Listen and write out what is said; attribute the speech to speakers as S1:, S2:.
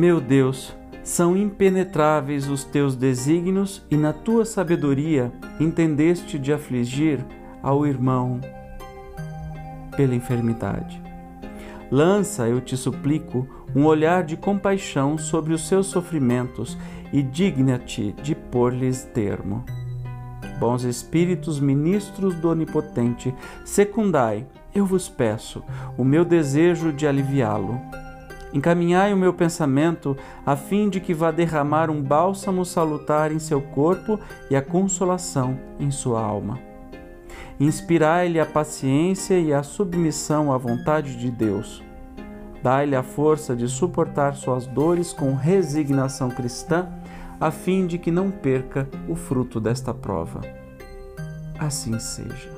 S1: Meu Deus, são impenetráveis os teus desígnios e na tua sabedoria entendeste de afligir ao irmão pela enfermidade. Lança, eu te suplico, um olhar de compaixão sobre os seus sofrimentos e digna-te de pôr-lhes termo. Bons espíritos, ministros do Onipotente, secundai, eu vos peço, o meu desejo de aliviá-lo. Encaminhai o meu pensamento a fim de que vá derramar um bálsamo salutar em seu corpo e a consolação em sua alma. Inspirai-lhe a paciência e a submissão à vontade de Deus. Dai-lhe a força de suportar suas dores com resignação cristã, a fim de que não perca o fruto desta prova. Assim seja.